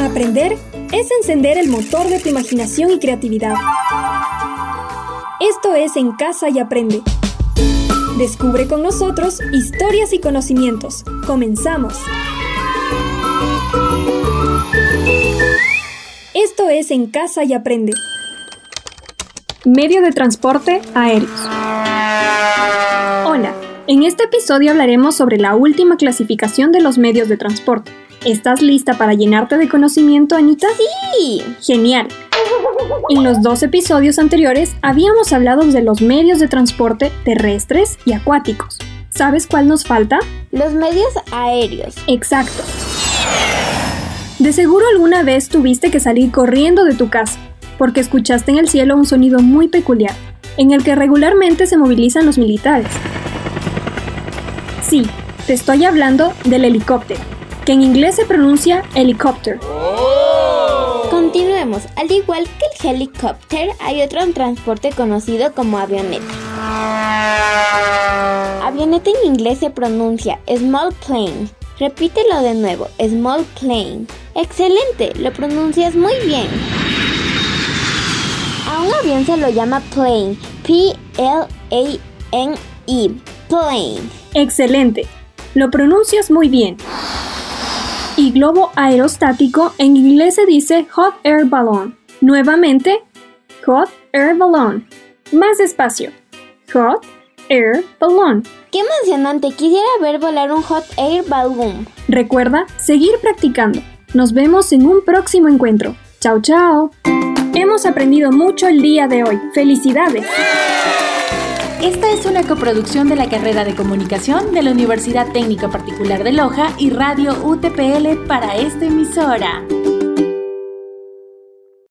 Aprender es encender el motor de tu imaginación y creatividad. Esto es En Casa y Aprende. Descubre con nosotros historias y conocimientos. Comenzamos. Esto es En Casa y Aprende. Medio de transporte aéreos. En este episodio hablaremos sobre la última clasificación de los medios de transporte. ¿Estás lista para llenarte de conocimiento, Anita? Sí. Genial. En los dos episodios anteriores habíamos hablado de los medios de transporte terrestres y acuáticos. ¿Sabes cuál nos falta? Los medios aéreos. Exacto. De seguro alguna vez tuviste que salir corriendo de tu casa porque escuchaste en el cielo un sonido muy peculiar, en el que regularmente se movilizan los militares. Sí, te estoy hablando del helicóptero, que en inglés se pronuncia helicopter. Continuemos. Al igual que el helicóptero, hay otro transporte conocido como avioneta. Avioneta en inglés se pronuncia small plane. Repítelo de nuevo, small plane. Excelente, lo pronuncias muy bien. A un avión se lo llama plane, P-L-A-N-E, plane. Excelente, lo pronuncias muy bien. Y globo aerostático en inglés se dice hot air balloon. Nuevamente, hot air balloon. Más despacio. Hot air balloon. ¡Qué emocionante! Quisiera ver volar un hot air balloon. Recuerda seguir practicando. Nos vemos en un próximo encuentro. Chao, chao. Hemos aprendido mucho el día de hoy. ¡Felicidades! Esta es una coproducción de la carrera de comunicación de la Universidad Técnica Particular de Loja y Radio UTPL para esta emisora.